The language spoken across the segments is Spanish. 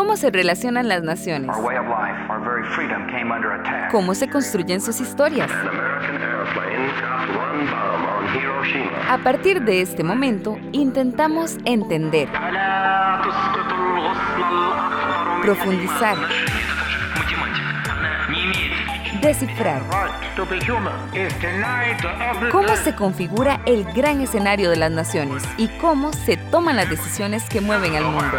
¿Cómo se relacionan las naciones? ¿Cómo se construyen sus historias? A partir de este momento, intentamos entender, profundizar, descifrar. ¿Cómo se configura el gran escenario de las naciones y cómo se toman las decisiones que mueven al mundo?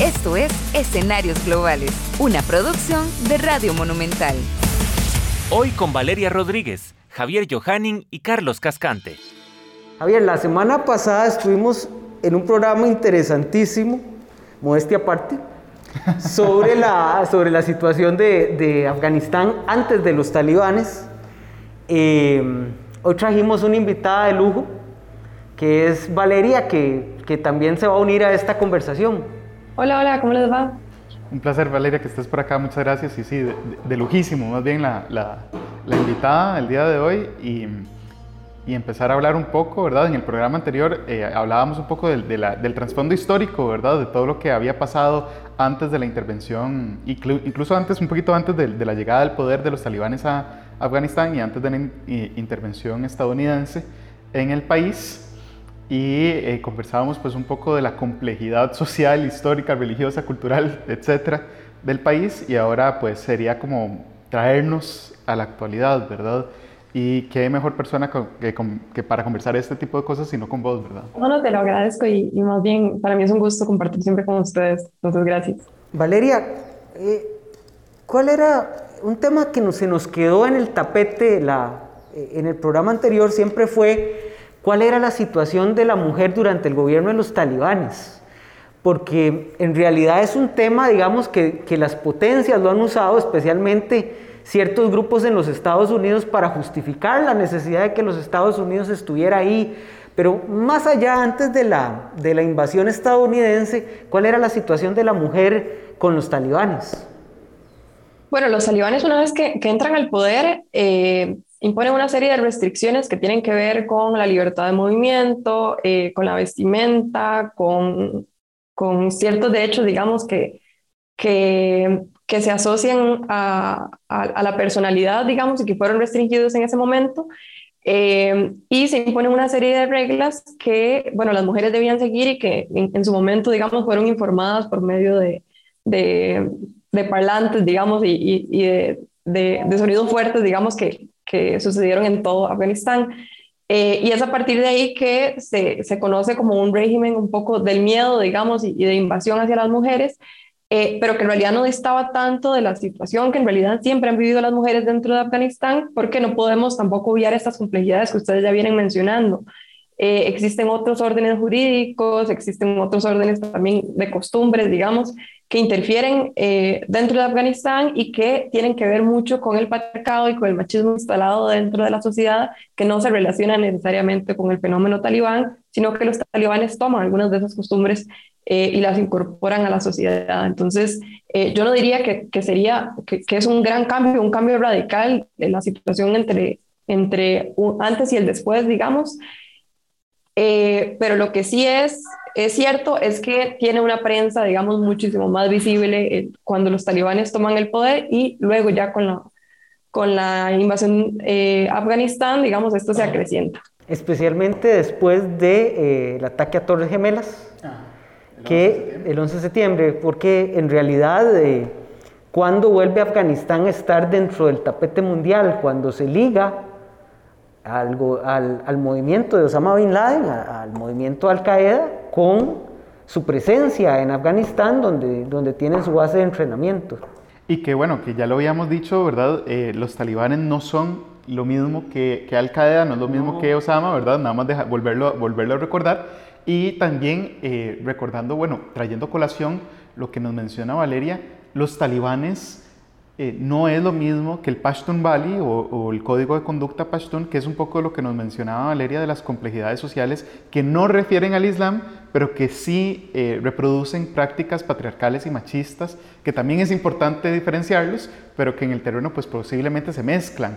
Esto es Escenarios Globales, una producción de Radio Monumental. Hoy con Valeria Rodríguez, Javier Johanning y Carlos Cascante. Javier, la semana pasada estuvimos en un programa interesantísimo, modestia aparte, sobre la, sobre la situación de, Afganistán antes de los talibanes. Eh, hoy trajimos una invitada de lujo, que es Valeria, que, que, también se va a unir a esta conversación. Hola, hola, ¿cómo les va? Un placer, Valeria, que estés por acá, muchas gracias. Y sí, de, lujísimo, más bien la, la, la invitada el día de hoy. Y y empezar a hablar un poco, ¿verdad? En el programa anterior eh, hablábamos un poco del, del trasfondo histórico, ¿verdad? De todo lo que había pasado antes de la intervención, incluso antes, un poquito antes de, la llegada al poder de los talibanes a Afganistán y antes de la intervención estadounidense en el país. Y eh, conversábamos pues un poco de la complejidad social, histórica, religiosa, cultural, etcétera, del país. Y ahora pues sería como traernos a la actualidad, ¿verdad? Y qué mejor persona que, para conversar este tipo de cosas sino con vos, ¿verdad? Bueno, te lo agradezco y, más bien para mí es un gusto compartir siempre con ustedes. Entonces, gracias. Valeria, eh, ¿cuál era un tema que se nos quedó en el tapete la, eh, en el programa anterior? Siempre fue cuál era la situación de la mujer durante el gobierno de los talibanes. Porque en realidad es un tema, digamos, que, que las potencias lo han usado especialmente ciertos grupos en los Estados Unidos para justificar la necesidad de que los Estados Unidos estuviera ahí. Pero más allá, antes de la, de la invasión estadounidense, ¿cuál era la situación de la mujer con los talibanes? Bueno, los talibanes una vez que, entran al poder eh, imponen una serie de restricciones que tienen que ver con la libertad de movimiento, eh, con la vestimenta, con, con ciertos derechos, digamos, que, que que se asocian a, a, la personalidad, digamos, y que fueron restringidos en ese momento. Eh, y se imponen una serie de reglas que, bueno, las mujeres debían seguir y que en, su momento, digamos, fueron informadas por medio de, de, de parlantes, digamos, y, y, de, de, sonidos fuertes, digamos, que, que sucedieron en todo Afganistán. Eh, y es a partir de ahí que se, se, conoce como un régimen un poco del miedo, digamos, y, y de invasión hacia las mujeres, eh, pero que en realidad no distaba tanto de la situación que en realidad siempre han vivido las mujeres dentro de Afganistán, porque no podemos tampoco obviar estas complejidades que ustedes ya vienen mencionando. Eh, existen otros órdenes jurídicos, existen otros órdenes también de costumbres, digamos, que interfieren eh, dentro de Afganistán y que tienen que ver mucho con el patriarcado y con el machismo instalado dentro de la sociedad, que no se relaciona necesariamente con el fenómeno talibán, sino que los talibanes toman algunas de esas costumbres eh, y las incorporan a la sociedad. Entonces, eh, yo no diría que, que sería, que, que, es un gran cambio, un cambio radical en la situación entre, entre antes y el después, digamos. Eh, pero lo que sí es, es cierto es que tiene una prensa, digamos, muchísimo más visible cuando los talibanes toman el poder y luego ya con la, con la invasión a Afganistán, digamos, esto se acrecienta. Especialmente después del de, el ataque a Torres Gemelas. Ah que el 11 de septiembre, porque en realidad eh, cuando vuelve Afganistán a estar dentro del tapete mundial, cuando se liga al, al, movimiento de Osama Bin Laden, al movimiento Al Qaeda, con su presencia en Afganistán, donde, donde tienen su base de entrenamiento. Y que bueno, que ya lo habíamos dicho, ¿verdad? Eh, los talibanes no son lo mismo que, que Al Qaeda, no es lo mismo que Osama, ¿verdad? Nada más de volverlo, volverlo a recordar y también eh, recordando, bueno, trayendo colación lo que nos menciona Valeria, los talibanes eh, no es lo mismo que el Pashtun Bali o, el código de conducta Pashtun, que es un poco lo que nos mencionaba Valeria de las complejidades sociales que no refieren al Islam, pero que sí eh, reproducen prácticas patriarcales y machistas, que también es importante diferenciarlos, pero que en el terreno pues posiblemente se mezclan.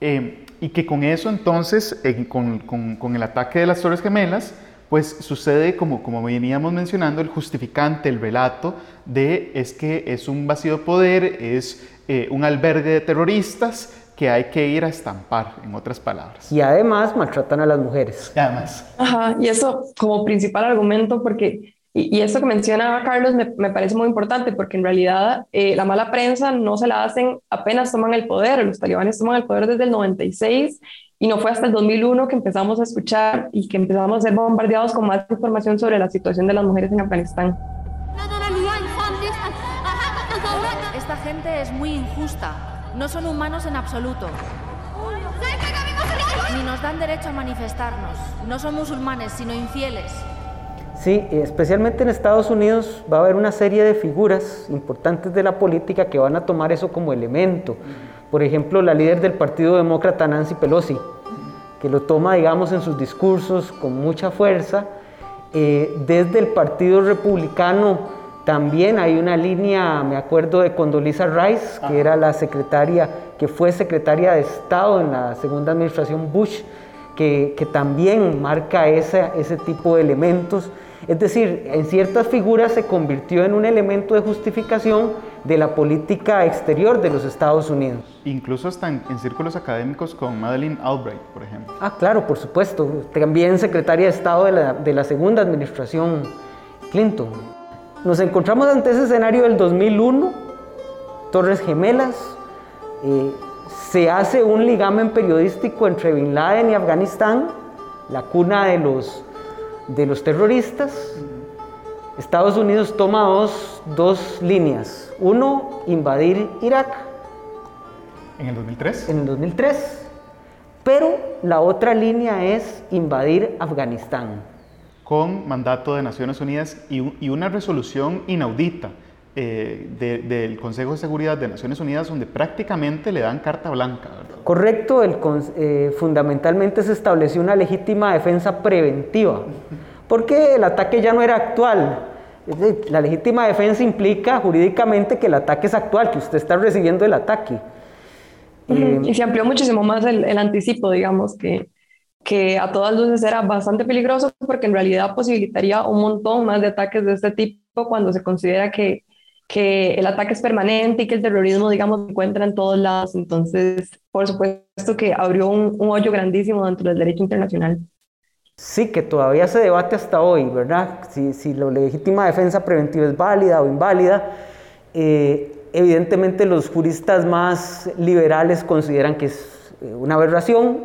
Eh, y que con eso entonces, con, con, con, el ataque de las Torres Gemelas, pues sucede como, como veníamos mencionando, el justificante, el relato de es que es un vacío de poder, es eh, un albergue de terroristas que hay que ir a estampar, en otras palabras. Y además maltratan a las mujeres. Y además. Ajá, y eso como principal argumento, porque, y, y eso que mencionaba Carlos me, me, parece muy importante, porque en realidad eh, la mala prensa no se la hacen apenas toman el poder, los talibanes toman el poder desde el 96 y no fue hasta el 2001 que empezamos a escuchar y que empezamos a ser bombardeados con más información sobre la situación de las mujeres en Afganistán. Esta gente es muy injusta. No son humanos en absoluto. Ni nos dan derecho a manifestarnos. No son musulmanes, sino infieles. Sí, especialmente en Estados Unidos va a haber una serie de figuras importantes de la política que van a tomar eso como elemento. Por ejemplo, la líder del Partido Demócrata, Nancy Pelosi, que lo toma, digamos, en sus discursos con mucha fuerza. Eh, desde el Partido Republicano también hay una línea, me acuerdo de Condoleezza Rice, que era la secretaria, que fue secretaria de Estado en la segunda administración Bush, que, que también marca ese, ese tipo de elementos. Es decir, en ciertas figuras se convirtió en un elemento de justificación de la política exterior de los Estados Unidos. Incluso hasta en, en, círculos académicos con Madeleine Albright, por ejemplo. Ah, claro, por supuesto. También secretaria de Estado de la, de la segunda administración Clinton. Nos encontramos ante ese escenario del 2001, Torres Gemelas, eh, se hace un ligamen periodístico entre Bin Laden y Afganistán, la cuna de los, de los terroristas. Estados Unidos toma dos, dos líneas. Uno, invadir Irak. ¿En el 2003? En el 2003. Pero la otra línea es invadir Afganistán con mandato de Naciones Unidas y, y una resolución inaudita eh, de, del Consejo de Seguridad de Naciones Unidas donde prácticamente le dan carta blanca. ¿verdad? Correcto, el, eh, fundamentalmente se estableció una legítima defensa preventiva, porque el ataque ya no era actual. La legítima defensa implica jurídicamente que el ataque es actual, que usted está recibiendo el ataque. Eh, y se amplió muchísimo más el, el anticipo, digamos, que, que a todas luces era bastante peligroso porque en realidad posibilitaría un montón más de ataques de este tipo cuando se considera que, que el ataque es permanente y que el terrorismo, digamos, se encuentra en todos lados. Entonces, por supuesto que abrió un, un hoyo grandísimo dentro del derecho internacional. Sí, que todavía se debate hasta hoy, ¿verdad? Si, si la legítima defensa preventiva es válida o inválida. Eh, evidentemente los juristas más liberales consideran que es eh, una aberración,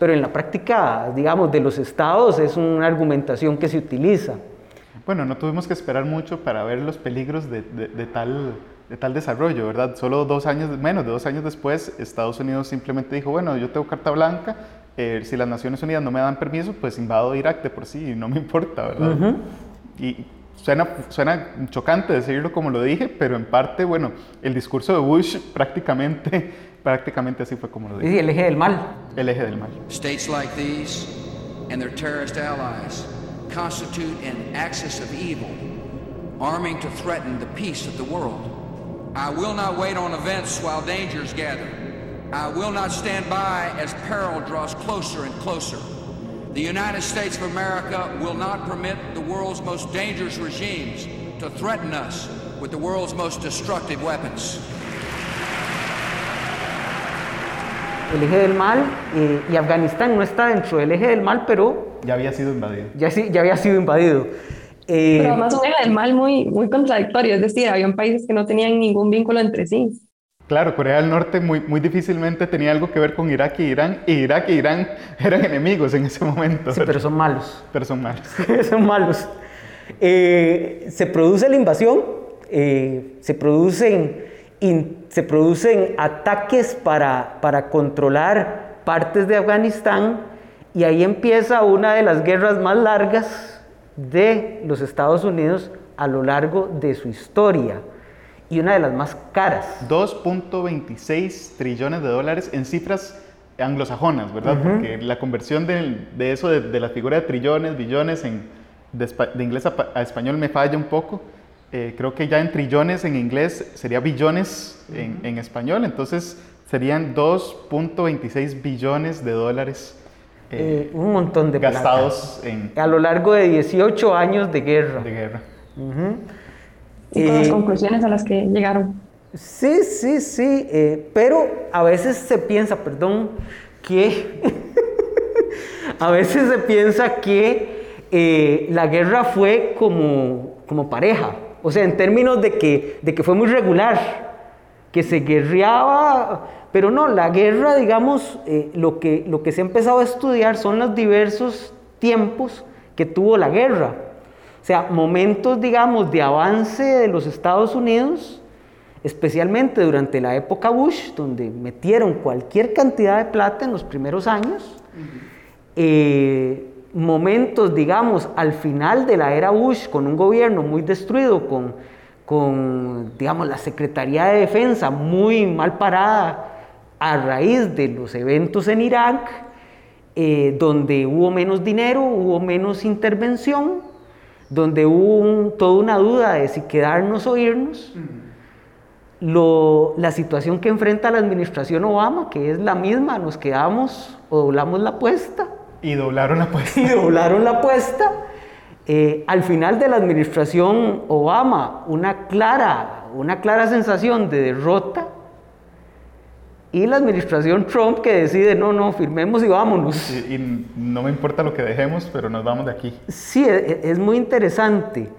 pero en la práctica, digamos, de los estados es una argumentación que se utiliza. Bueno, no tuvimos que esperar mucho para ver los peligros de, de, de tal, de tal desarrollo, ¿verdad? Solo dos años, menos de dos años después, Estados Unidos simplemente dijo, bueno, yo tengo carta blanca, eh, si las Naciones Unidas no me dan permiso, pues invado Irak de por sí y no me importa, ¿verdad? Uh -huh. Y suena, suena chocante decirlo como lo dije, pero en parte, bueno, el discurso de Bush prácticamente, prácticamente así fue como lo dije. Sí, el eje del mal. El eje del mal. States like these and their terrorist allies constitute an axis of evil, arming to threaten the peace of the world. I will not wait on events while dangers gather. I will not stand by as peril draws closer and closer. The United States of America will not permit the world's most dangerous regimes to threaten us with the world's most destructive weapons. El eje del mal eh, y Afganistán no está dentro del eje del mal, pero ya había sido invadido. Ya, ya había sido invadido. Eh, pero además un eje del mal muy, muy contradictorio, es decir, había países que no tenían ningún vínculo entre sí. Claro, Corea del Norte muy, muy difícilmente tenía algo que ver con Irak y Irán, y Irak y Irán eran enemigos en ese momento. Sí, pero son malos. Pero son malos. son malos. Eh, se produce la invasión, eh, se, producen, in, se producen ataques para, para controlar partes de Afganistán y ahí empieza una de las guerras más largas de los Estados Unidos a lo largo de su historia y una de las más caras. 2.26 trillones de dólares en cifras anglosajonas, ¿verdad? Uh -huh. Porque la conversión de, de eso, de, de, la figura de trillones, billones, en, de, de inglés a, a, español me falla un poco. Eh, creo que ya en trillones en inglés sería billones uh -huh. en, en, español, entonces Serían 2.26 billones de dólares eh, un montón de gastados en, a lo largo de 18 años de guerra. De guerra. Y con las conclusiones a las que llegaron. Sí, sí, sí, pero a veces se piensa, perdón, que a veces se piensa que la guerra fue como, como pareja, o sea, en términos de que, de que fue muy regular, que se guerreaba, pero no, la guerra, digamos, eh, lo, que, lo que se ha empezado a estudiar son los diversos tiempos que tuvo la guerra. O sea, momentos, digamos, de avance de los Estados Unidos, especialmente durante la época Bush, donde metieron cualquier cantidad de plata en los primeros años. Eh, momentos, digamos, al final de la era Bush, con un gobierno muy destruido, con, con digamos, la Secretaría de Defensa muy mal parada a raíz de los eventos en Irak, eh, donde hubo menos dinero, hubo menos intervención, donde hubo toda una duda de si quedarnos o irnos. Lo, la situación que enfrenta la administración Obama, que es la misma, nos quedamos o doblamos la apuesta. Y doblaron la apuesta. Y doblaron la apuesta. Eh, al final de la administración Obama, una clara, una clara sensación de derrota y la administración Trump que decide, no, no, firmemos y vámonos. Y, no me importa lo que dejemos, pero nos vamos de aquí. Sí, e, e, es, muy interesante.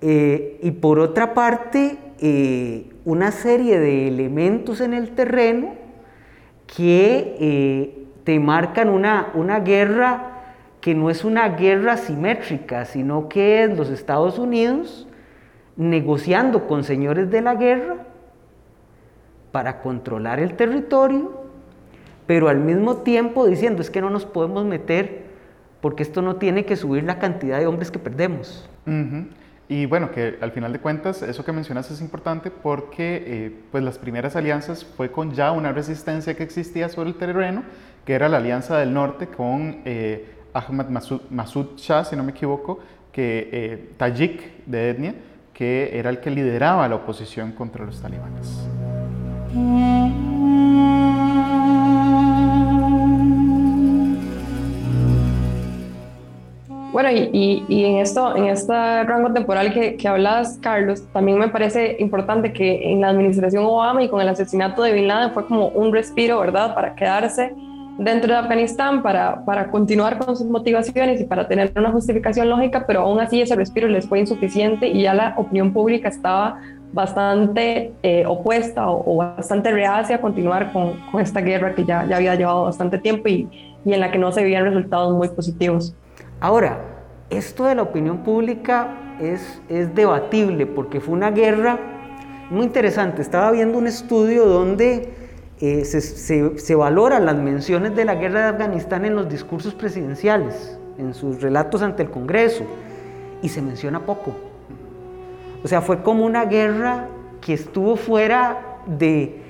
Eh, y por otra parte, eh, una serie de elementos en el terreno que eh, te marcan una, una guerra que no es una guerra simétrica, sino que es los Estados Unidos negociando con señores de la guerra para controlar el territorio, pero al mismo tiempo diciendo es que no nos podemos meter porque esto no tiene que subir la cantidad de hombres que perdemos. Y bueno, que al final de cuentas eso que mencionas es importante porque eh, pues las primeras alianzas fue con ya una resistencia que existía sobre el terreno, que era la Alianza del Norte con eh, Ahmad Masud, Shah, si no me equivoco, que eh, Tajik de etnia, que era el que lideraba la oposición contra los talibanes. Bueno, y, en esto, en este rango temporal que, que hablas, Carlos, también me parece importante que en la administración Obama y con el asesinato de Bin Laden fue como un respiro, ¿verdad?, para quedarse dentro de Afganistán, para, para continuar con sus motivaciones y para tener una justificación lógica, pero aún así ese respiro les fue insuficiente y ya la opinión pública estaba bastante eh, opuesta o, bastante reacia a continuar con, con, esta guerra que ya, ya había llevado bastante tiempo y, y, en la que no se veían resultados muy positivos. Ahora, esto de la opinión pública es, es debatible porque fue una guerra muy interesante. Estaba viendo un estudio donde eh, se, se, se valoran las menciones de la guerra de Afganistán en los discursos presidenciales, en sus relatos ante el Congreso, y se menciona poco o sea, fue como una guerra que estuvo fuera de...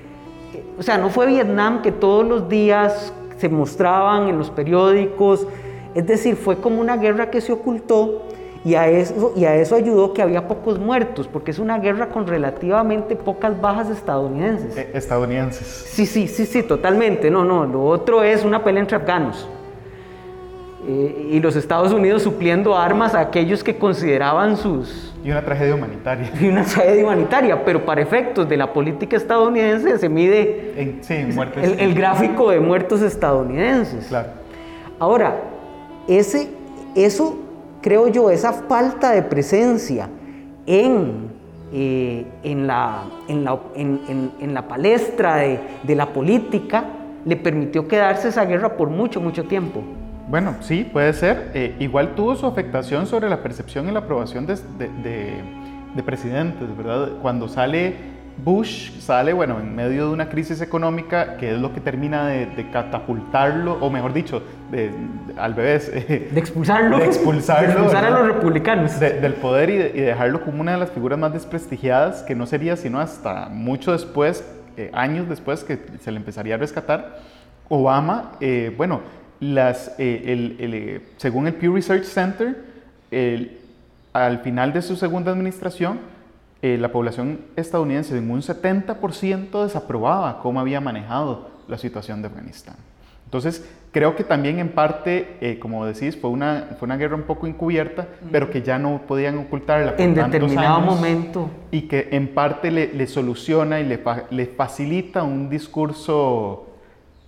O sea, no fue Vietnam que todos los días se mostraban en los periódicos. Es decir, fue como una guerra que se ocultó y a eso, y a eso ayudó que había pocos muertos, porque es una guerra con relativamente pocas bajas estadounidenses. Eh, estadounidenses. Sí, sí, sí, sí, totalmente. No, no, lo otro es una pelea entre afganos. Eh, y los Estados Unidos supliendo armas a aquellos que consideraban sus... Y una tragedia humanitaria. Y una tragedia humanitaria, pero para efectos de la política estadounidense se mide en, sí, muertes, el, el, gráfico de muertos estadounidenses. Claro. Ahora, ese, eso, creo yo, esa falta de presencia en, eh, en, la, en, la, en la palestra de, de la política le permitió quedarse esa guerra por mucho, mucho tiempo. Bueno, sí, puede ser. Eh, igual tuvo su afectación sobre la percepción y la aprobación de, de, presidentes, ¿verdad? Cuando sale Bush, sale, bueno, en medio de una crisis económica que es lo que termina de, catapultarlo, o mejor dicho, de, al de expulsarlo. De expulsarlo. De expulsar a los republicanos. del poder y, dejarlo como una de las figuras más desprestigiadas, que no sería sino hasta mucho después, eh, años después, que se le empezaría a rescatar. Obama, eh, bueno, las, eh, el, eh, según el Pew Research Center, al final de su segunda administración, eh, la población estadounidense en un 70% desaprobaba cómo había manejado la situación de Afganistán. Entonces, creo que también en parte, eh, como decís, fue una, fue una guerra un poco encubierta, pero que ya no podían ocultarla. Por en determinado momento. Y que en parte le, le soluciona y le, le, facilita un discurso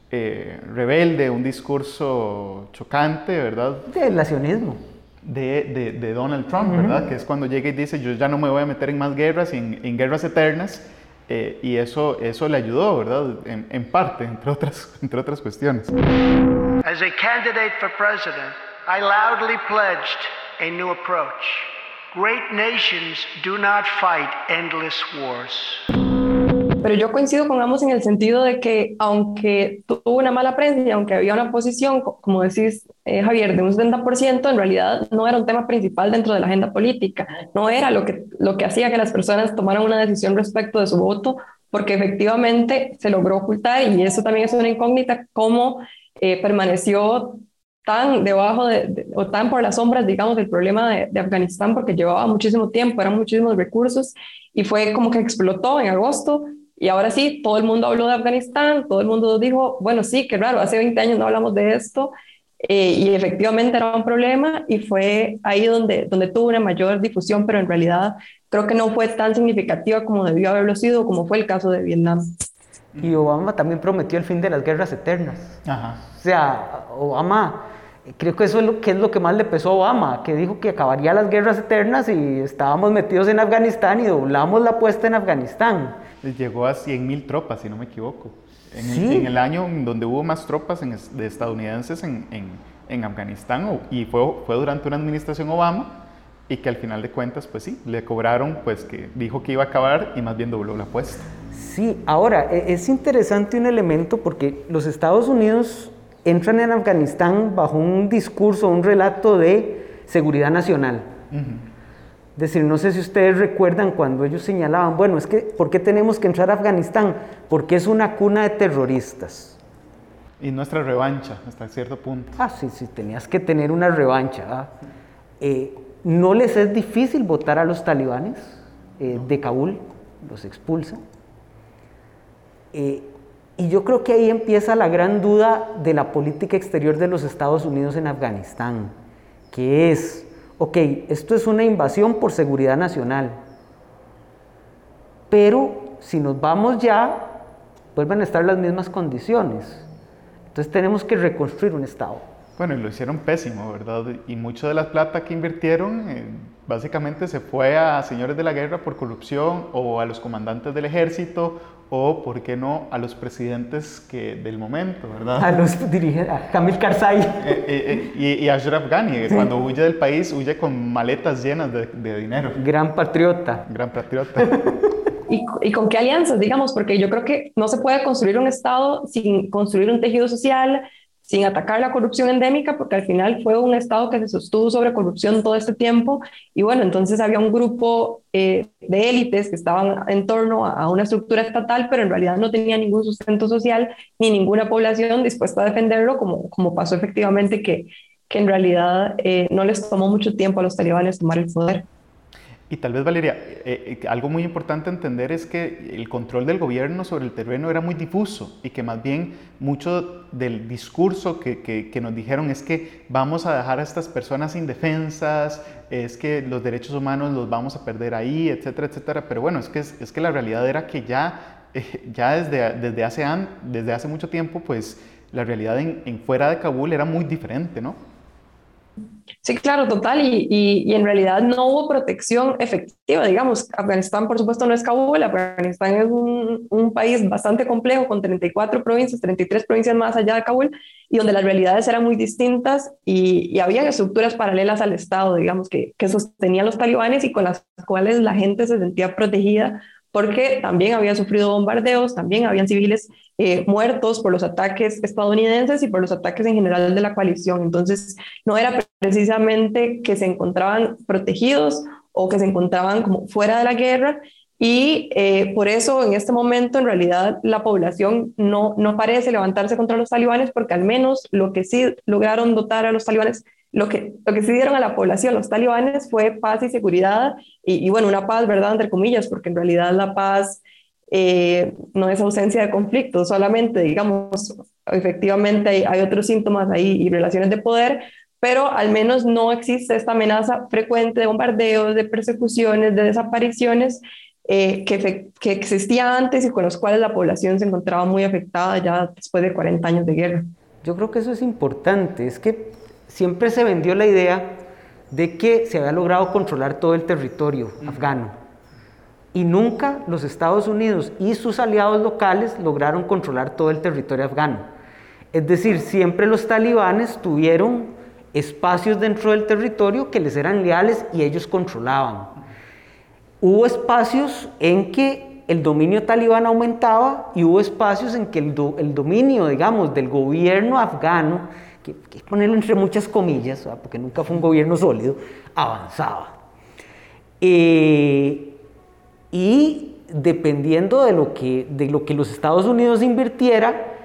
eh, rebelde, un discurso chocante, ¿verdad? Del nacionalismo. De, de, Donald Trump, ¿verdad? Que es cuando llega y dice, yo ya no me voy a meter en más guerras, en, en guerras eternas, eh, y eso, eso le ayudó, ¿verdad? En, en, parte, entre otras, entre otras cuestiones. As a candidate for president, I loudly pledged a new approach. Great nations do not fight endless wars. Pero yo coincido con ambos en el sentido de que aunque tuvo una mala prensa y aunque había una posición, como decís eh, Javier, de un 70%, en realidad no era un tema principal dentro de la agenda política, no era lo que, lo que hacía que las personas tomaran una decisión respecto de su voto, porque efectivamente se logró ocultar y eso también es una incógnita, cómo eh, permaneció tan debajo de, o tan por las sombras, digamos, del problema de, de, Afganistán, porque llevaba muchísimo tiempo, eran muchísimos recursos y fue como que explotó en agosto y ahora sí, todo el mundo habló de Afganistán, todo el mundo dijo, bueno, sí, qué raro, hace 20 años no hablamos de esto, eh, y efectivamente era un problema y fue ahí donde, donde tuvo una mayor difusión, pero en realidad creo que no fue tan significativa como debió haberlo sido, como fue el caso de Vietnam. Y Obama también prometió el fin de las guerras eternas. O sea, Obama, creo que eso es lo que es lo que más le pesó a Obama, que dijo que acabaría las guerras eternas y estábamos metidos en Afganistán y doblamos la apuesta en Afganistán llegó a 100.000 tropas, si no me equivoco. En, el, en, el, año donde hubo más tropas de estadounidenses en, en, Afganistán y fue, fue durante una administración Obama y que al final de cuentas, pues sí, le cobraron, pues que dijo que iba a acabar y más bien dobló la apuesta. Sí, ahora e, es interesante un elemento porque los Estados Unidos entran en Afganistán bajo un discurso, un relato de seguridad nacional. Es decir, no sé si ustedes recuerdan cuando ellos señalaban, bueno, es que, ¿por qué tenemos que entrar a Afganistán? Porque es una cuna de terroristas. Y nuestra revancha, hasta cierto punto. Ah, sí, sí, tenías que tener una revancha. Eh, no les es difícil votar a los talibanes eh, de Kabul, los expulsan. Eh, y yo creo que ahí empieza la gran duda de la política exterior de los Estados Unidos en Afganistán, que es, ok, esto es una invasión por seguridad nacional, pero si nos vamos ya, vuelven a estar las mismas condiciones. Entonces tenemos que reconstruir un Estado. Bueno, y lo hicieron pésimo, ¿verdad? Y mucho de la plata que invirtieron eh, básicamente se fue a señores de la guerra por corrupción o a los comandantes del ejército o, ¿por qué no?, a los presidentes que, del momento, ¿verdad? A los dirigentes, a Kamil Karzai. Eh, eh, y, y, a Ashraf Ghani, que cuando huye del país, huye con maletas llenas de, de dinero. Gran patriota. Gran patriota. ¿Y, ¿Y, con qué alianzas, digamos? Porque yo creo que no se puede construir un Estado sin construir un tejido social, sin atacar la corrupción endémica, porque al final fue un Estado que se sostuvo sobre corrupción todo este tiempo. Y bueno, entonces había un grupo eh, de élites que estaban en torno a, una estructura estatal, pero en realidad no tenía ningún sustento social ni ninguna población dispuesta a defenderlo, como, como pasó efectivamente que, que en realidad eh, no les tomó mucho tiempo a los talibanes tomar el poder. Y tal vez, Valeria, eh, eh, algo muy importante entender es que el control del gobierno sobre el terreno era muy difuso y que más bien mucho del discurso que, que, nos dijeron es que vamos a dejar a estas personas indefensas, es que los derechos humanos los vamos a perder ahí, etcétera, etcétera. Pero bueno, es que, es, que la realidad era que ya, eh, ya desde, desde, hace, desde hace mucho tiempo, pues la realidad en, en fuera de Kabul era muy diferente, ¿no? Sí, claro, total. Y, y, en realidad no hubo protección efectiva. Digamos, Afganistán, por supuesto, no es Kabul. Afganistán es un, un, país bastante complejo, con 34 provincias, 33 provincias más allá de Kabul, y donde las realidades eran muy distintas y, y había estructuras paralelas al Estado, digamos, que, que sostenían los talibanes y con las cuales la gente se sentía protegida porque también había sufrido bombardeos, también habían civiles eh, muertos por los ataques estadounidenses y por los ataques en general de la coalición. Entonces, no era precisamente que se encontraban protegidos o que se encontraban como fuera de la guerra. Y eh, por eso en este momento en realidad la población no, no parece levantarse contra los talibanes porque al menos lo que sí lograron dotar a los talibanes lo que, lo que sí dieron a la población los talibanes fue paz y seguridad, y, bueno, una paz, ¿verdad? Entre comillas, porque en realidad la paz eh, no es ausencia de conflicto, solamente, digamos, efectivamente hay, hay, otros síntomas ahí y relaciones de poder, pero al menos no existe esta amenaza frecuente de bombardeos, de persecuciones, de desapariciones eh, que, que, existía antes y con los cuales la población se encontraba muy afectada ya después de 40 años de guerra. Yo creo que eso es importante, es que siempre se vendió la idea de que se había logrado controlar todo el territorio afgano y nunca los Estados Unidos y sus aliados locales lograron controlar todo el territorio afgano. Es decir, siempre los talibanes tuvieron espacios dentro del territorio que les eran leales y ellos controlaban. Hubo espacios en que el dominio talibán aumentaba y hubo espacios en que el, dominio, digamos, del gobierno afgano, que, que ponerlo entre muchas comillas, porque nunca fue un gobierno sólido, avanzaba. Eh, y dependiendo de lo, que, de lo que los Estados Unidos invirtiera,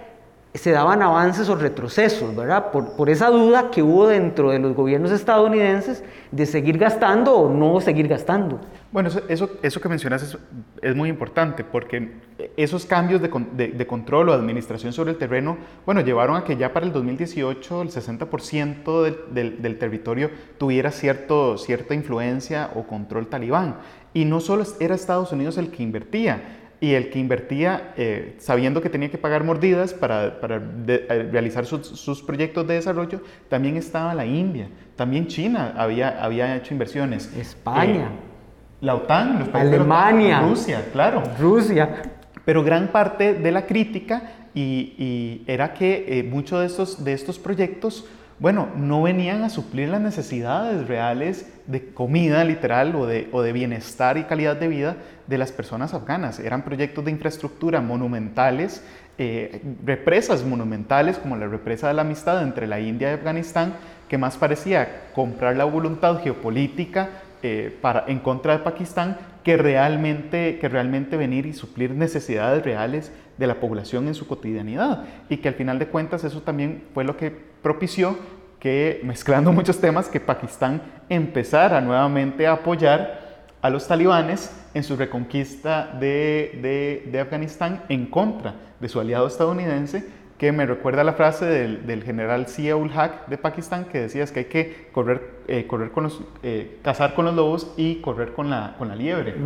se daban avances o retrocesos, ¿verdad? Por, esa duda que hubo dentro de los gobiernos estadounidenses de seguir gastando o no seguir gastando. Bueno, eso, eso, que mencionas es, muy importante porque esos cambios de, control o administración sobre el terreno, bueno, llevaron a que ya para el 2018 el 60% del, del, territorio tuviera cierto, cierta influencia o control talibán. Y no solo era Estados Unidos el que invertía, y el que invertía eh, sabiendo que tenía que pagar mordidas para, para eh, realizar sus, proyectos de desarrollo, también estaba la India, también China había, había hecho inversiones. España. Eh, la OTAN, los países Alemania. Rusia, claro. Rusia. Pero gran parte de la crítica y, era que muchos de estos, de estos proyectos bueno, no venían a suplir las necesidades reales de comida literal o de, o de, bienestar y calidad de vida de las personas afganas. Eran proyectos de infraestructura monumentales, eh, represas monumentales como la represa de la amistad entre la India y Afganistán, que más parecía comprar la voluntad geopolítica eh, para, en contra de Pakistán que realmente, que realmente venir y suplir necesidades reales de la población en su cotidianidad. Y que al final de cuentas eso también fue lo que propició que, mezclando muchos temas, que Pakistán empezara nuevamente a apoyar a los talibanes en su reconquista de, de, Afganistán en contra de su aliado estadounidense, que me recuerda la frase del, del general Zia-ul Haq de Pakistán, que decía que hay que correr, eh, correr con los, eh, cazar con los lobos y correr con la, con la liebre.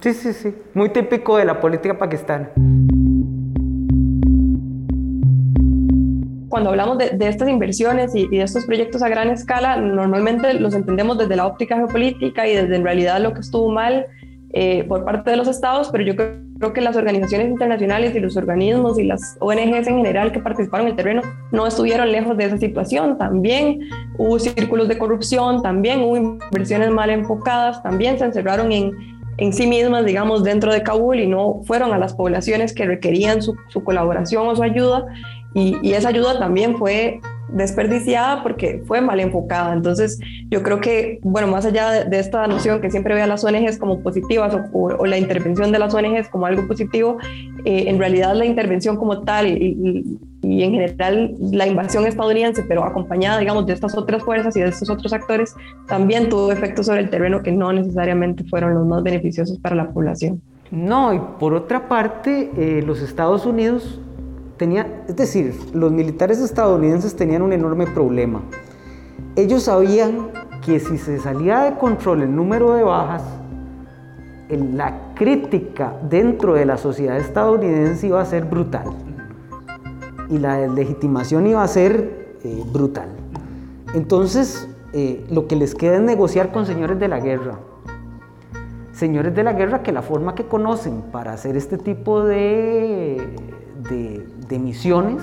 Sí, sí, sí. Muy típico de la política pakistana. Cuando hablamos de, estas inversiones y, de estos proyectos a gran escala, normalmente los entendemos desde la óptica geopolítica y desde en realidad lo que estuvo mal eh, por parte de los estados, pero yo creo, que las organizaciones internacionales y los organismos y las ONGs en general que participaron en el terreno no estuvieron lejos de esa situación. También hubo círculos de corrupción, también hubo inversiones mal enfocadas, también se encerraron en, en sí mismas, digamos, dentro de Kabul y no fueron a las poblaciones que requerían su, su colaboración o su ayuda. Y, esa ayuda también fue desperdiciada porque fue mal enfocada. Entonces, yo creo que, bueno, más allá de, esta noción que siempre ve a las ONGs como positivas o, la intervención de las ONGs como algo positivo, eh, en realidad la intervención como tal y, en general la invasión estadounidense, pero acompañada, digamos, de estas otras fuerzas y de estos otros actores, también tuvo efectos sobre el terreno que no necesariamente fueron los más beneficiosos para la población. No, y por otra parte, eh, los Estados Unidos es decir, los militares estadounidenses tenían un enorme problema. Ellos sabían que si se salía de control el número de bajas, la crítica dentro de la sociedad estadounidense iba a ser brutal y la legitimación iba a ser eh, brutal. Entonces, eh, lo que les queda es negociar con señores de la guerra. Señores de la guerra que la forma que conocen para hacer este tipo de, misiones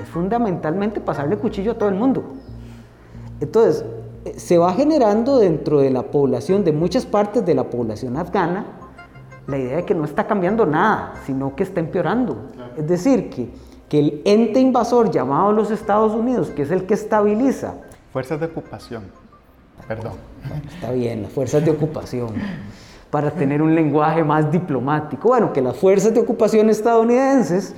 es fundamentalmente pasarle cuchillo a todo el mundo. Entonces, eh, se va generando dentro de la población, de muchas partes de la población afgana, la idea de que no está cambiando nada, sino que está empeorando. Es decir, que, que el ente invasor llamado los Estados Unidos, que es el que estabiliza. Fuerzas de ocupación, perdón. está bien, las fuerzas de ocupación para tener un lenguaje más diplomático. Bueno, que las fuerzas de ocupación estadounidenses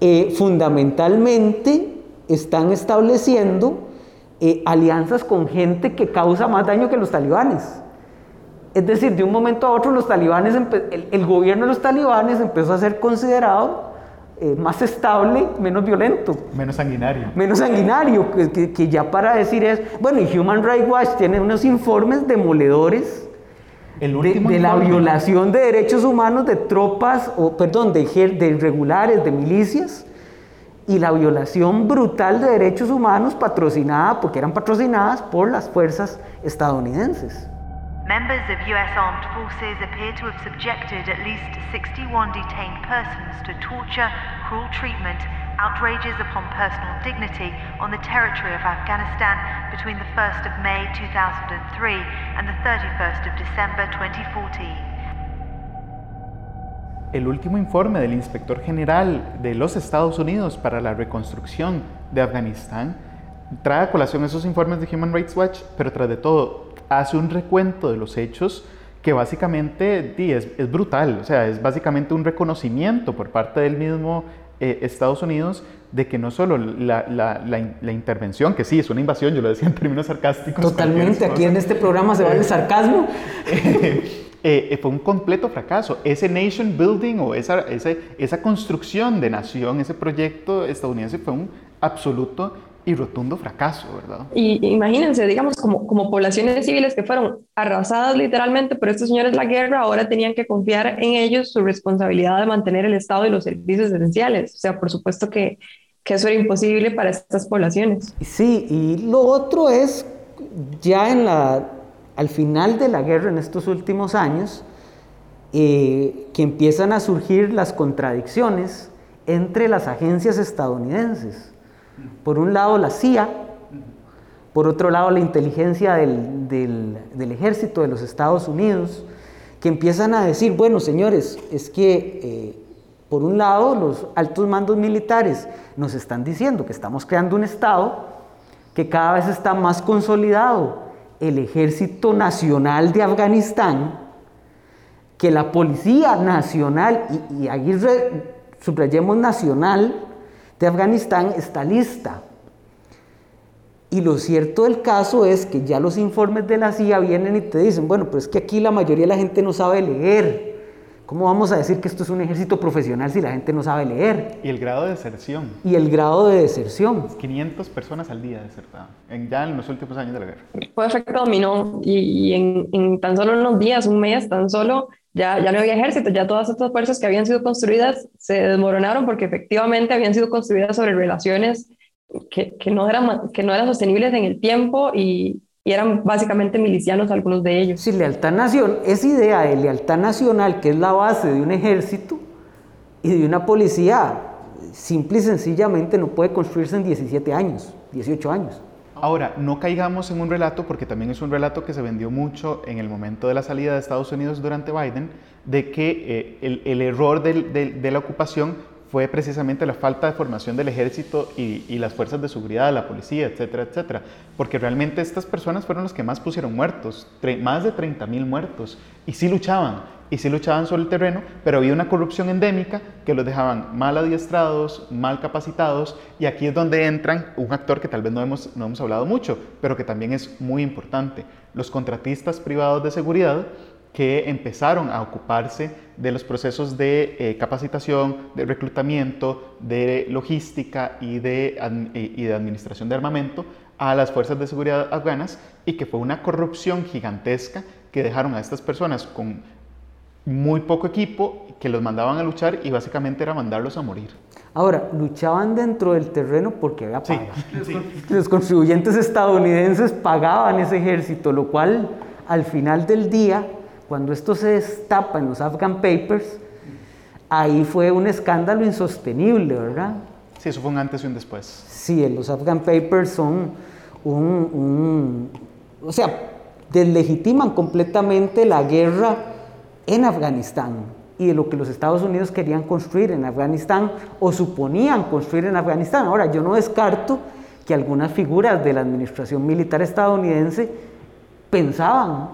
eh, fundamentalmente están estableciendo eh, alianzas con gente que causa más daño que los talibanes. Es decir, de un momento a otro los talibanes, el, gobierno de los talibanes empezó a ser considerado eh, más estable, menos violento. Menos sanguinario. Menos sanguinario, que, ya para decir es, bueno, y Human Rights Watch tiene unos informes demoledores de, la violación de derechos humanos de tropas, o perdón, de, de irregulares, de milicias, y la violación brutal de derechos humanos patrocinada, porque eran patrocinadas por las fuerzas estadounidenses. Members of US armed forces appear to have subjected at least 61 detained persons to torture, cruel treatment, outrages upon personal dignity on the territory of Afghanistan between the 1st of May 2003 and the 31st of December 2014. El último informe del Inspector General de los Estados Unidos para la reconstrucción de Afganistán trae a colación esos informes de Human Rights Watch, pero tras de todo hace un recuento de los hechos que básicamente es, es brutal, o sea, es básicamente un reconocimiento por parte del mismo eh, Estados Unidos de que no solo la, la, la, intervención, que sí, es una invasión, yo lo decía en términos sarcásticos. Totalmente, aquí en este programa se va el sarcasmo. Eh, eh, fue un completo fracaso. Ese nation building o esa, esa, esa construcción de nación, ese proyecto estadounidense fue un absoluto y rotundo fracaso, ¿verdad? Y imagínense, digamos, como, como poblaciones civiles que fueron arrasadas literalmente por estos señores la guerra, ahora tenían que confiar en ellos su responsabilidad de mantener el Estado y los servicios esenciales. O sea, por supuesto que, que eso era imposible para estas poblaciones. Sí, y lo otro es, ya en la al final de la guerra, en estos últimos años, eh, que empiezan a surgir las contradicciones entre las agencias estadounidenses. Por un lado la CIA, por otro lado la inteligencia del, ejército de los Estados Unidos, que empiezan a decir, bueno señores, es que eh, por un lado los altos mandos militares nos están diciendo que estamos creando un Estado que cada vez está más consolidado el Ejército Nacional de Afganistán, que la Policía Nacional, y, y subrayemos nacional, de Afganistán está lista. Y lo cierto del caso es que ya los informes de la CIA vienen y te dicen, bueno, pues es que aquí la mayoría de la gente no sabe leer. ¿Cómo vamos a decir que esto es un ejército profesional si la gente no sabe leer? Y el grado de deserción. Y el grado de deserción. 500 personas al día desertaban, en, ya en los últimos años de la guerra. Fue efecto dominó y, en, en, tan solo unos días, un mes, tan solo, ya, ya no había ejército, ya todas estas fuerzas que habían sido construidas se desmoronaron porque efectivamente habían sido construidas sobre relaciones que, que no, eran, que no eran sostenibles en el tiempo y, y eran básicamente milicianos algunos de ellos. Sí, lealtad nación, esa idea de lealtad nacional, que es la base de un ejército y de una policía, simple y sencillamente no puede construirse en 17 años, 18 años. Ahora, no caigamos en un relato, porque también es un relato que se vendió mucho en el momento de la salida de Estados Unidos durante Biden, de que eh, el, error de la ocupación fue precisamente la falta de formación del ejército y, las fuerzas de seguridad, la policía, etcétera, etcétera. Porque realmente estas personas fueron las que más pusieron muertos, más de 30 mil muertos. Y sí luchaban, y sí luchaban sobre el terreno, pero había una corrupción endémica que los dejaban mal adiestrados, mal capacitados. Y aquí es donde entran un actor que tal vez no hemos, no hemos hablado mucho, pero que también es muy importante. Los contratistas privados de seguridad que empezaron a ocuparse de los procesos de eh, capacitación, de reclutamiento, de logística y de, y de administración de armamento a las fuerzas de seguridad afganas y que fue una corrupción gigantesca que dejaron a estas personas con muy poco equipo, que los mandaban a luchar y básicamente era mandarlos a morir. Ahora, luchaban dentro del terreno porque había paga. Los contribuyentes estadounidenses pagaban ese ejército, lo cual al final del día cuando esto se destapa en los Afghan Papers, ahí fue un escándalo insostenible, ¿verdad? Sí, eso fue un antes y un después. Sí, los Afghan Papers son un, o sea, deslegitiman completamente la guerra en Afganistán y de lo que los Estados Unidos querían construir en Afganistán o suponían construir en Afganistán. Ahora, yo no descarto que algunas figuras de la administración militar estadounidense pensaban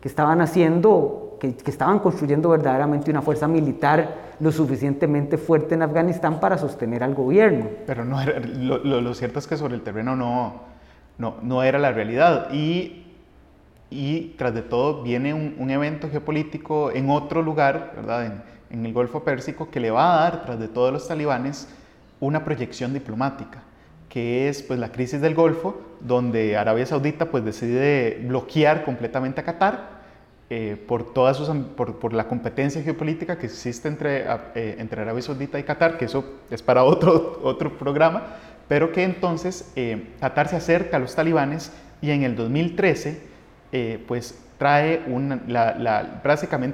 que estaban haciendo, que, estaban construyendo verdaderamente una fuerza militar lo suficientemente fuerte en Afganistán para sostener al gobierno. Pero no lo, cierto es que sobre el terreno no, no, no era la realidad. Y, y tras de todo viene un, evento geopolítico en otro lugar, ¿verdad? En, en, el Golfo Pérsico, que le va a dar, tras de todos los talibanes, una proyección diplomática, que es pues, la crisis del Golfo, donde Arabia Saudita pues, decide bloquear completamente a Qatar eh, por, todas sus, por, por, la competencia geopolítica que existe entre, eh, entre Arabia Saudita y Qatar, que eso es para otro, otro programa, pero que entonces eh, Qatar se acerca a los talibanes y en el 2013 pues trae una, la,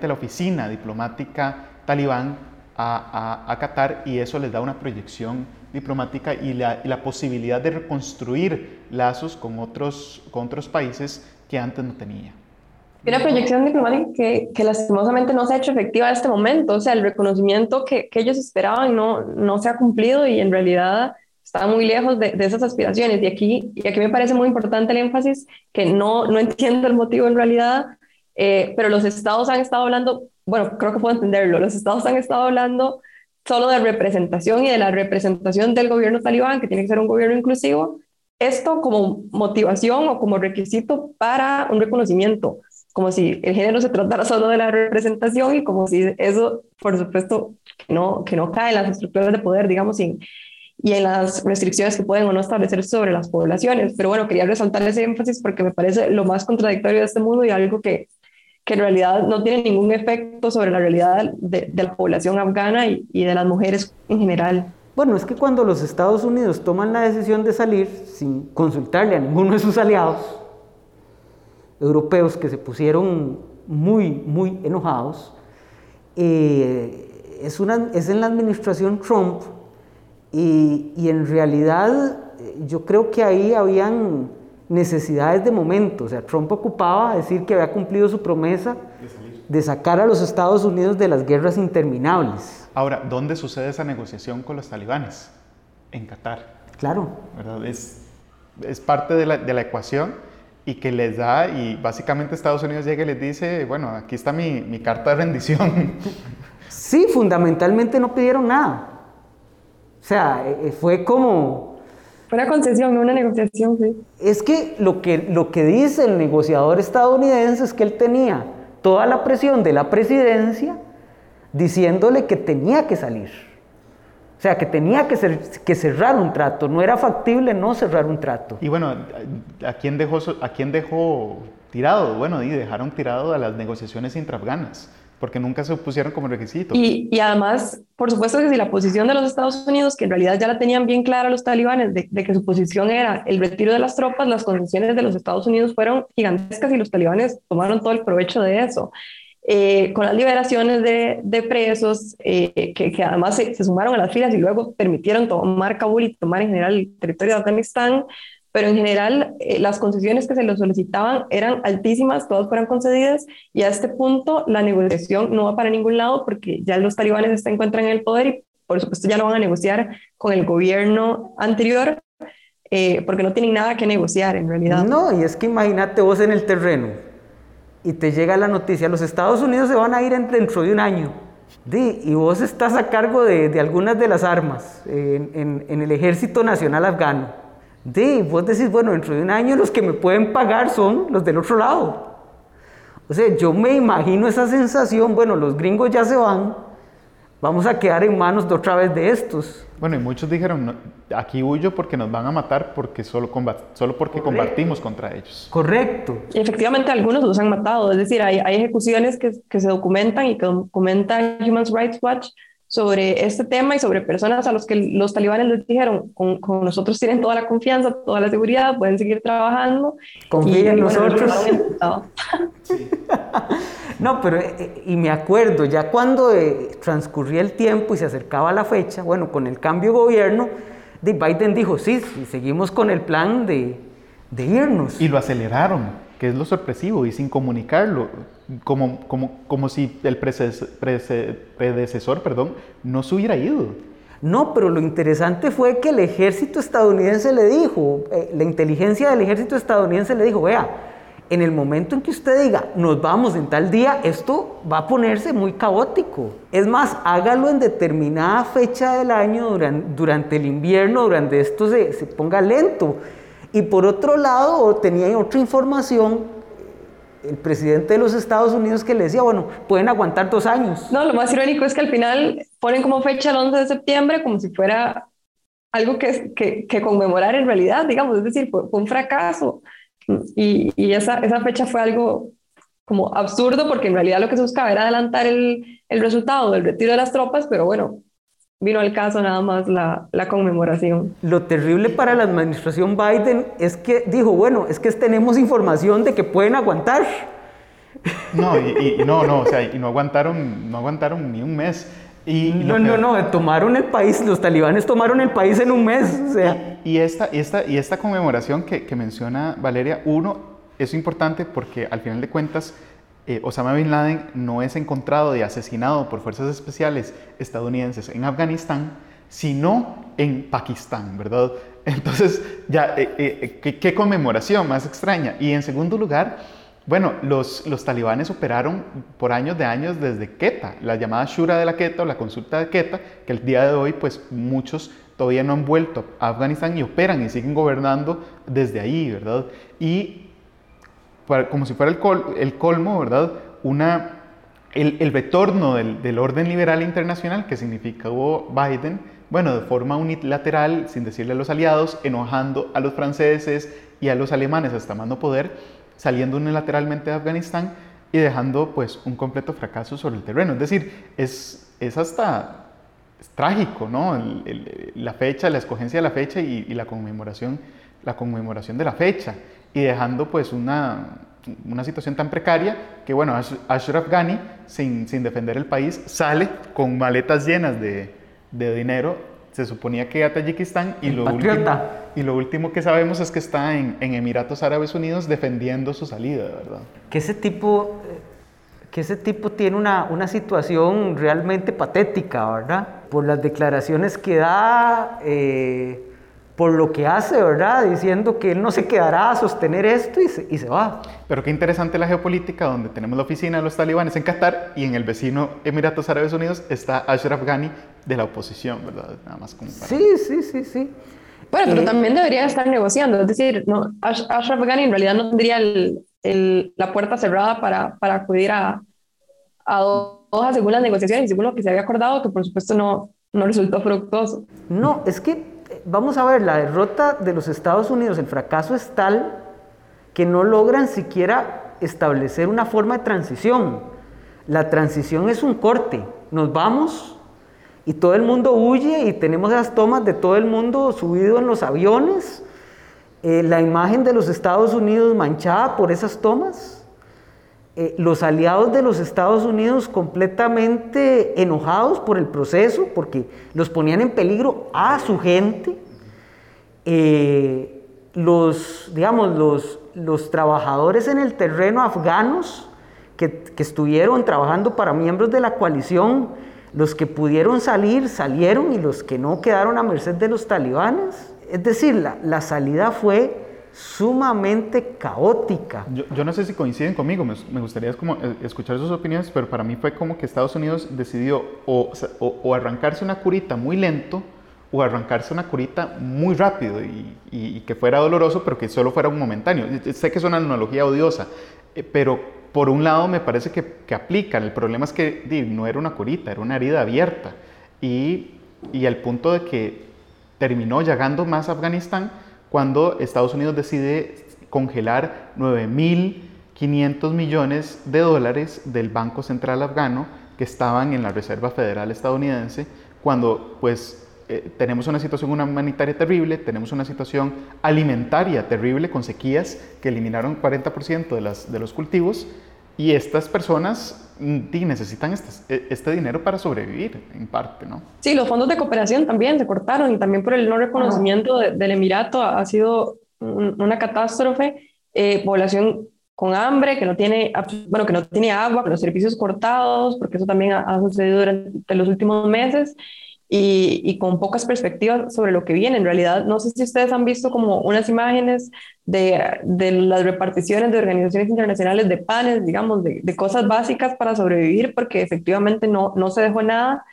la oficina diplomática talibán a, a, a, Qatar y eso les da una proyección diplomática y la, y la posibilidad de reconstruir lazos con otros, con otros países que antes no tenía una proyección diplomática que, que, lastimosamente no se ha hecho efectiva en este momento. O sea, el reconocimiento que, que ellos esperaban no, no se ha cumplido y en realidad está muy lejos de, de, esas aspiraciones. Y aquí, y aquí me parece muy importante el énfasis, que no, no entiendo el motivo en realidad, eh, pero los estados han estado hablando, bueno, creo que puedo entenderlo, los estados han estado hablando solo de representación y de la representación del gobierno talibán, que tiene que ser un gobierno inclusivo, esto como motivación o como requisito para un reconocimiento como si el género se tratara solo de la representación y como si eso, por supuesto, no, que no cae en las estructuras de poder, digamos, y, y en las restricciones que pueden o no establecer sobre las poblaciones. Pero bueno, quería resaltar ese énfasis porque me parece lo más contradictorio de este mundo y algo que, que en realidad no tiene ningún efecto sobre la realidad de, de la población afgana y, y de las mujeres en general. Bueno, es que cuando los Estados Unidos toman la decisión de salir sin consultarle a ninguno de sus aliados, europeos que se pusieron muy, muy enojados. Eh, es, una, es en la administración Trump y, y, en realidad eh, yo creo que ahí habían necesidades de momento. O sea, Trump ocupaba decir que había cumplido su promesa de, de sacar a los Estados Unidos de las guerras interminables. Ahora, ¿dónde sucede esa negociación con los talibanes? En Qatar. Claro. ¿verdad? Es, es parte de la, de la ecuación y que les da, y básicamente Estados Unidos llega y les dice, bueno, aquí está mi, mi carta de rendición. Sí, fundamentalmente no pidieron nada. O sea, eh, eh, fue como... Una concesión, no una negociación, sí. Es que lo, que lo que dice el negociador estadounidense es que él tenía toda la presión de la presidencia diciéndole que tenía que salir. O sea, que tenía que, ser, que cerrar un trato, no era factible no cerrar un trato. Y bueno, ¿a quién dejó, a quién dejó tirado? Bueno, y dejaron tirado a las negociaciones intraafganas, porque nunca se pusieron como requisito. Y, y, además, por supuesto que si la posición de los Estados Unidos, que en realidad ya la tenían bien clara los talibanes, de, de que su posición era el retiro de las tropas, las concesiones de los Estados Unidos fueron gigantescas y los talibanes tomaron todo el provecho de eso. Eh, con las liberaciones de, de presos, eh, que, que, además se, se, sumaron a las filas y luego permitieron tomar Kabul y tomar en general el territorio de Afganistán, pero en general eh, las concesiones que se les solicitaban eran altísimas, todas fueron concedidas y a este punto la negociación no va para ningún lado porque ya los talibanes se encuentran en el poder y por supuesto ya no van a negociar con el gobierno anterior. porque no tienen nada que negociar en realidad. No, y es que imagínate vos en el terreno, y te llega la noticia, los Estados Unidos se van a ir dentro de un año. y vos estás a cargo de, de algunas de las armas en, en, en, el Ejército Nacional Afgano. Y vos decís, bueno, dentro de un año los que me pueden pagar son los del otro lado. O sea, yo me imagino esa sensación, bueno, los gringos ya se van, vamos a quedar en manos de otra vez de estos. Bueno, y muchos dijeron, aquí huyo porque nos van a matar porque solo, solo porque Correcto. combatimos contra ellos. Correcto. Y efectivamente algunos los han matado, es decir, hay, hay ejecuciones que, que, se documentan y que documenta Human Rights Watch sobre este tema y sobre personas a los que los talibanes les dijeron, con, con nosotros tienen toda la confianza, toda la seguridad, pueden seguir trabajando. Confíen en nosotros. No, pero eh, y me acuerdo, ya cuando eh, transcurría el tiempo y se acercaba la fecha, bueno, con el cambio de gobierno, de Biden dijo, sí, sí, seguimos con el plan de, de irnos. Y lo aceleraron, que es lo sorpresivo, y sin comunicarlo como, como, como si el predecesor perdón, no se hubiera ido. No, pero lo interesante fue que el ejército estadounidense le dijo, eh, la inteligencia del ejército estadounidense le dijo, vea, en el momento en que usted diga, nos vamos en tal día, esto va a ponerse muy caótico. Es más, hágalo en determinada fecha del año, durante, durante el invierno, durante esto se, se ponga lento. Y por otro lado, tenía otra información el presidente de los Estados Unidos que le decía, bueno, pueden aguantar dos años. No, lo más irónico es que al final ponen como fecha el 11 de septiembre como si fuera algo que, que, que conmemorar en realidad, digamos, es decir, fue, un fracaso. Y, y, esa, esa fecha fue algo como absurdo porque en realidad lo que se buscaba era adelantar el, el resultado del retiro de las tropas, pero bueno, vino al caso nada más la, la, conmemoración. Lo terrible para la administración Biden es que dijo, bueno, es que tenemos información de que pueden aguantar. No, y, no, no, o sea, y no aguantaron, no aguantaron ni un mes. Y no, no, no, tomaron el país, los talibanes tomaron el país en un mes. O sea. y, esta, y, esta, y esta conmemoración que, que menciona Valeria, uno, es importante porque al final de cuentas eh, Osama Bin Laden no es encontrado y asesinado por fuerzas especiales estadounidenses en Afganistán, sino en Pakistán, ¿verdad? Entonces, ya, eh, eh, ¿qué, conmemoración más extraña. Y en segundo lugar, bueno, los, los talibanes operaron por años de años desde Quetta, la llamada Shura de la Quetta o la consulta de Quetta, que el día de hoy, pues muchos todavía no han vuelto a Afganistán y operan y siguen gobernando desde ahí, ¿verdad? Y como si fuera el, el colmo, ¿verdad? Una, el, el retorno del, del, orden liberal internacional que significó Biden, bueno, de forma unilateral, sin decirle a los aliados, enojando a los franceses y a los alemanes hasta mando poder, saliendo unilateralmente de Afganistán y dejando pues un completo fracaso sobre el terreno. Es decir, es, es hasta trágico, ¿no? la fecha, la escogencia de la fecha y, y, la, conmemoración, la conmemoración de la fecha y dejando pues una, una situación tan precaria que bueno, Ashraf Ghani, sin, sin defender el país, sale con maletas llenas de, de dinero se suponía que a Tayikistán y lo, último, y lo último que sabemos es que está en, en, Emiratos Árabes Unidos defendiendo su salida, ¿verdad? Que ese tipo, que ese tipo tiene una, una situación realmente patética, ¿verdad? Por las declaraciones que da, eh, por lo que hace, ¿verdad? Diciendo que él no se quedará a sostener esto y se, y se, va. Pero qué interesante la geopolítica, donde tenemos la oficina de los talibanes en Qatar y en el vecino Emiratos Árabes Unidos está Ashraf Ghani de la oposición, ¿verdad? Nada más como Sí, sí, sí, sí. Bueno, pero eh, también debería estar negociando, es decir, no, Ashraf Ghani en realidad no tendría el, el, la puerta cerrada para, para acudir a, a Doha según las negociaciones y según lo que se había acordado, que por supuesto no, no resultó fructuoso. No, es que vamos a ver, la derrota de los Estados Unidos, el fracaso es tal que no logran siquiera establecer una forma de transición. La transición es un corte. Nos vamos y todo el mundo huye y tenemos las tomas de todo el mundo subido en los aviones. Eh, la imagen de los Estados Unidos manchada por esas tomas. Eh, los aliados de los Estados Unidos completamente enojados por el proceso, porque los ponían en peligro a su gente. Eh, los, digamos, los, los trabajadores en el terreno afganos que, que estuvieron trabajando para miembros de la coalición, los que pudieron salir, salieron y los que no quedaron a merced de los talibanes. Es decir, la, la salida fue sumamente caótica. Yo, no sé si coinciden conmigo, me, gustaría como eh, escuchar sus opiniones, pero para mí fue como que Estados Unidos decidió o, o, arrancarse una curita muy lento o arrancarse una curita muy rápido y, que fuera doloroso, pero que solo fuera un momentáneo. Sé que es una analogía odiosa, eh, pero por un lado me parece que, que aplican. El problema es que no era una curita, era una herida abierta. Y, y al punto de que terminó llegando más a Afganistán, cuando Estados Unidos decide congelar 9.500 millones de dólares del Banco Central Afgano que estaban en la Reserva Federal estadounidense, cuando pues eh, tenemos una situación humanitaria terrible, tenemos una situación alimentaria terrible con sequías que eliminaron 40% de, las, de los cultivos y estas personas necesitan este, este, dinero para sobrevivir, en parte, ¿no? Sí, los fondos de cooperación también se cortaron y también por el no reconocimiento del Emirato ha sido una catástrofe. Eh, población con hambre, que no tiene, bueno, que no tiene agua, los servicios cortados, porque eso también ha, ha sucedido durante los últimos meses y, con pocas perspectivas sobre lo que viene. En realidad, no sé si ustedes han visto como unas imágenes de, de las reparticiones de organizaciones internacionales de panes, digamos, de, de, cosas básicas para sobrevivir, porque efectivamente no, no se dejó nada.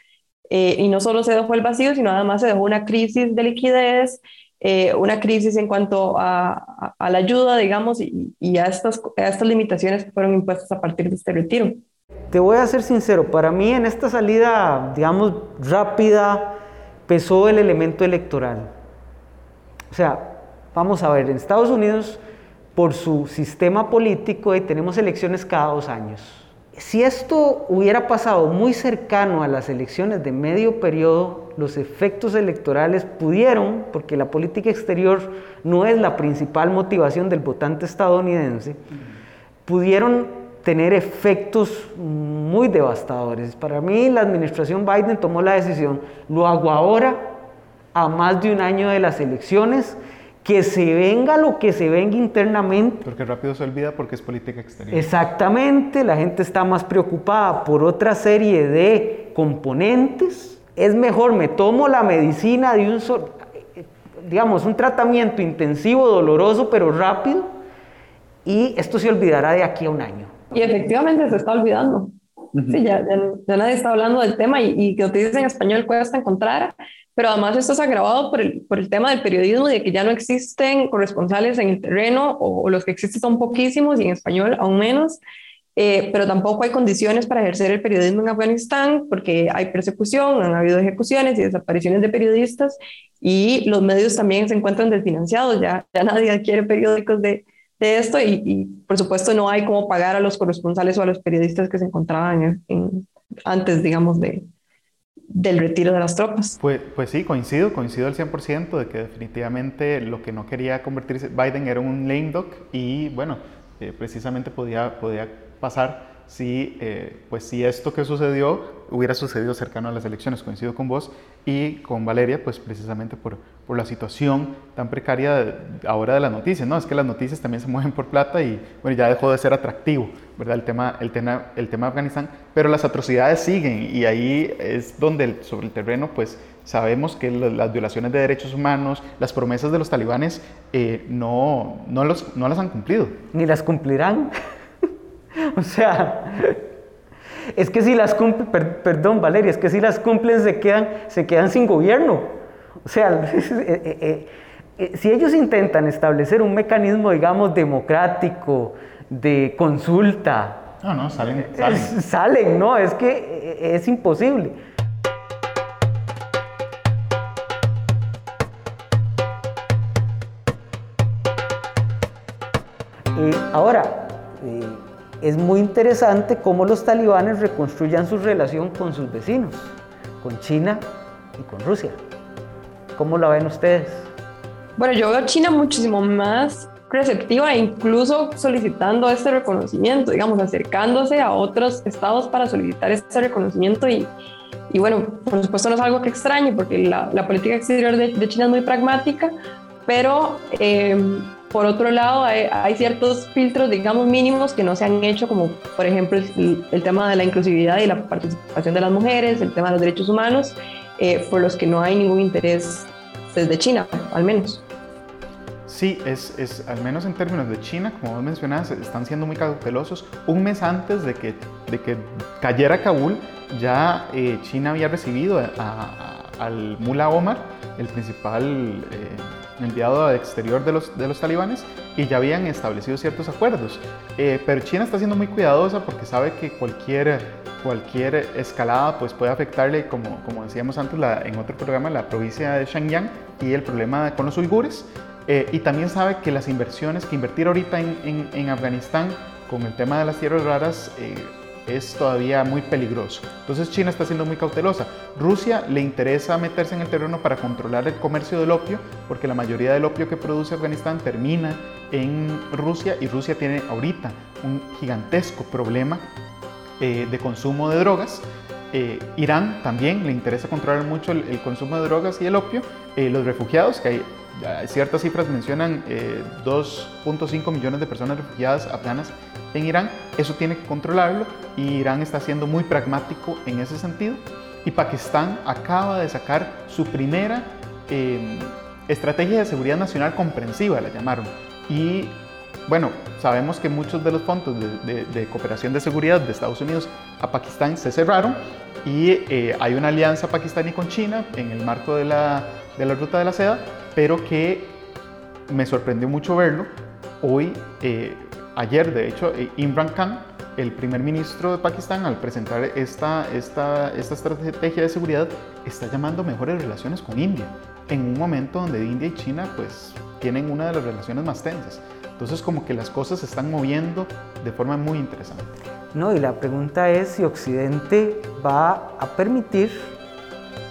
Eh, y no solo se dejó el vacío, sino además se dejó una crisis de liquidez, eh, una crisis en cuanto a, la ayuda, digamos, y, a, estas, a estas limitaciones que fueron impuestas a partir de este retiro. Te voy a ser sincero, para mí en esta salida, digamos, rápida, pesó el elemento electoral. O sea, vamos a ver, en Estados Unidos, por su sistema político, y tenemos elecciones cada dos años. Si esto hubiera pasado muy cercano a las elecciones de medio periodo, los efectos electorales pudieron, porque la política exterior no es la principal motivación del votante estadounidense, pudieron tener efectos muy devastadores. Para mí la administración Biden tomó la decisión, lo hago ahora, a más de un año de las elecciones, que se venga lo que se venga internamente. Porque rápido se olvida porque es política exterior. Exactamente, la gente está más preocupada por otra serie de componentes. Es mejor, me tomo la medicina de un, digamos, un tratamiento intensivo, doloroso, pero rápido, y esto se olvidará de aquí a un año. Y efectivamente se está olvidando. Sí, ya, nadie está hablando del tema y, y que lo en español cuesta encontrar pero además esto es agravado por el, por el tema del periodismo, de que ya no existen corresponsales en el terreno o, los que existen son poquísimos y en español aún menos. Eh, pero tampoco hay condiciones para ejercer el periodismo en Afganistán porque hay persecución, han habido ejecuciones y desapariciones de periodistas y los medios también se encuentran desfinanciados, ya, ya nadie adquiere periódicos de, de esto y, y, por supuesto no hay cómo pagar a los corresponsales o a los periodistas que se encontraban en, antes, digamos, de, del retiro de las tropas. Pues, pues sí, coincido, coincido al 100% de que definitivamente lo que no quería convertirse Biden era un lame duck y bueno, eh, precisamente podía, podía pasar si, eh, pues si esto que sucedió hubiera sucedido cercano a las elecciones. Coincido con vos y con Valeria, pues precisamente por, por la situación tan precaria ahora de las noticias. No, es que las noticias también se mueven por plata y bueno, ya dejó de ser atractivo, ¿verdad? El tema, el tema, el tema de Afganistán, pero las atrocidades siguen y ahí es donde sobre el terreno, pues sabemos que las violaciones de derechos humanos, las promesas de los talibanes eh, no, no, los, no las han cumplido. Ni las cumplirán. o sea, es que si las cumplen, perdón Valeria, es que si las cumplen se quedan, se quedan sin gobierno. O sea, eh, eh, eh, si ellos intentan establecer un mecanismo, digamos, democrático, de consulta, no, no, salen, salen. salen, no, es que es imposible. ahora, es muy interesante cómo los talibanes reconstruyan su relación con sus vecinos, con China y con Rusia. ¿Cómo la ven ustedes? Bueno, yo veo a China muchísimo más receptiva e incluso solicitando este reconocimiento, digamos, acercándose a otros estados para solicitar este reconocimiento y, y bueno, por supuesto no es algo que extrañe porque la, la política exterior de, de, China es muy pragmática, pero eh, por otro lado, hay, ciertos filtros, digamos, mínimos que no se han hecho, como por ejemplo el, tema de la inclusividad y la participación de las mujeres, el tema de los derechos humanos, eh, por los que no hay ningún interés desde China, al menos. Sí, es, es, al menos en términos de China, como vos mencionabas, están siendo muy cautelosos. Un mes antes de que, de que cayera Kabul, ya eh, China había recibido al Mullah Omar, el principal... Eh, enviado al exterior de los, de los talibanes y ya habían establecido ciertos acuerdos. Eh, pero China está siendo muy cuidadosa porque sabe que cualquier, cualquier escalada pues, puede afectarle, como, como decíamos antes la, en otro programa, la provincia de Xinjiang y el problema con los uigures. Eh, y también sabe que las inversiones, que invertir ahorita en, en, en Afganistán con el tema de las tierras raras, eh, es todavía muy peligroso. Entonces China está siendo muy cautelosa. Rusia le interesa meterse en el terreno para controlar el comercio del opio, porque la mayoría del opio que produce Afganistán termina en Rusia y Rusia tiene ahorita un gigantesco problema eh, de consumo de drogas. Eh, Irán también le interesa controlar mucho el, consumo de drogas y el opio. Eh, los refugiados, que hay ciertas cifras mencionan 2.5 millones de personas refugiadas afganas en Irán, eso tiene que controlarlo y Irán está siendo muy pragmático en ese sentido. Y Pakistán acaba de sacar su primera em, estrategia de seguridad nacional comprensiva, la llamaron. Y bueno, sabemos que muchos de los fondos de, cooperación de seguridad de Estados Unidos a Pakistán se cerraron y eh, hay una alianza pakistaní con China en el marco de la, de la ruta de la seda pero que me sorprendió mucho verlo. Hoy, eh, ayer de hecho, eh, Imran Khan, el primer ministro de Pakistán, al presentar esta, esta, esta estrategia de seguridad, está llamando mejores relaciones con India, en un momento donde India y China pues tienen una de las relaciones más tensas. Entonces como que las cosas se están moviendo de forma muy interesante. No, y la pregunta es si Occidente va a permitir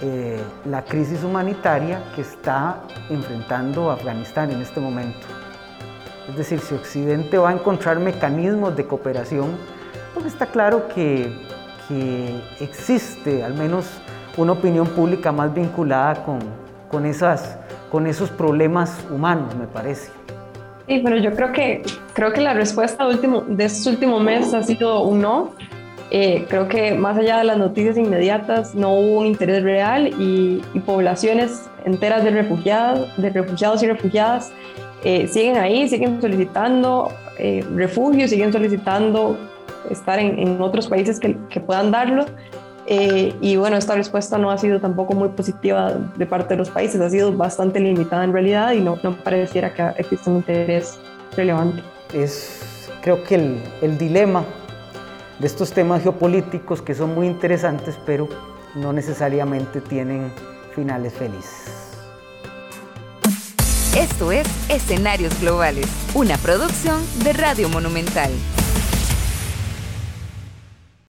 eh, la crisis humanitaria que está enfrentando Afganistán en este momento. Es decir, si Occidente va a encontrar mecanismos de cooperación, porque está claro que, que existe al menos una opinión pública más vinculada con, con, esas, con esos problemas humanos, me parece. Sí, pero yo creo que, creo que la respuesta último, de estos últimos meses ha sido un no. Eh, creo que más allá de las noticias inmediatas no hubo un interés real y, poblaciones enteras de refugiados, de refugiados y refugiadas eh, siguen ahí, siguen solicitando eh, refugio, siguen solicitando estar en, en otros países que, que puedan darlo. y bueno, esta respuesta no ha sido tampoco muy positiva de parte de los países, ha sido bastante limitada en realidad y no, no pareciera que exista un interés relevante. Es creo que el, el dilema de estos temas geopolíticos que son muy interesantes, pero no necesariamente tienen finales felices. Esto es Escenarios Globales, una producción de Radio Monumental.